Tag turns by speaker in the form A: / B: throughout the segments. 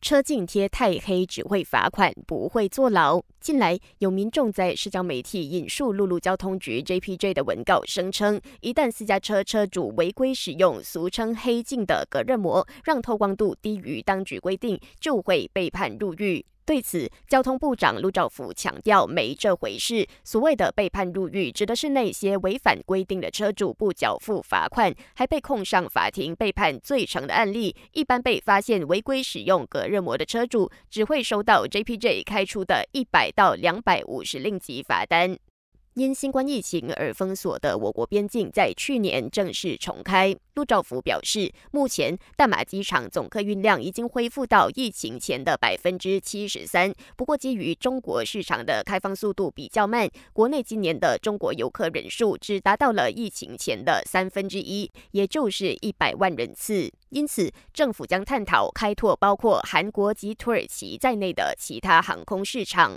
A: 车镜贴太黑只会罚款，不会坐牢。近来有民众在社交媒体引述陆路交通局 JPJ 的文告，声称一旦私家车车主违规使用俗称黑镜的隔热膜，让透光度低于当局规定，就会被判入狱。对此，交通部长陆兆福强调，没这回事。所谓的被判入狱，指的是那些违反规定的车主不缴付罚款，还被控上法庭被判最长的案例。一般被发现违规使用隔热膜的车主，只会收到 JPJ 开出的一百到两百五十令吉罚单。因新冠疫情而封锁的我国边境，在去年正式重开。陆兆福表示，目前大马机场总客运量已经恢复到疫情前的百分之七十三。不过，基于中国市场的开放速度比较慢，国内今年的中国游客人数只达到了疫情前的三分之一，也就是一百万人次。因此，政府将探讨开拓包括韩国及土耳其在内的其他航空市场。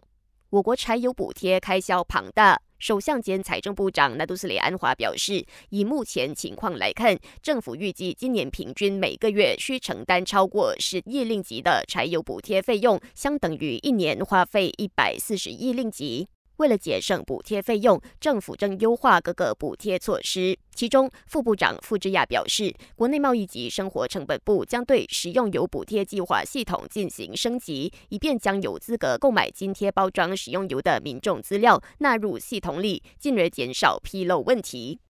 A: 我国柴油补贴开销庞大。首相兼财政部长纳杜斯里安华表示，以目前情况来看，政府预计今年平均每个月需承担超过十亿令吉的柴油补贴费用，相等于一年花费一百四十亿令吉。为了节省补贴费用，政府正优化各个补贴措施。其中，副部长傅之亚表示，国内贸易及生活成本部将对食用油补贴计划系统进行升级，以便将有资格购买津贴包装食用油的民众资料纳入系统里，进而减少纰漏问题。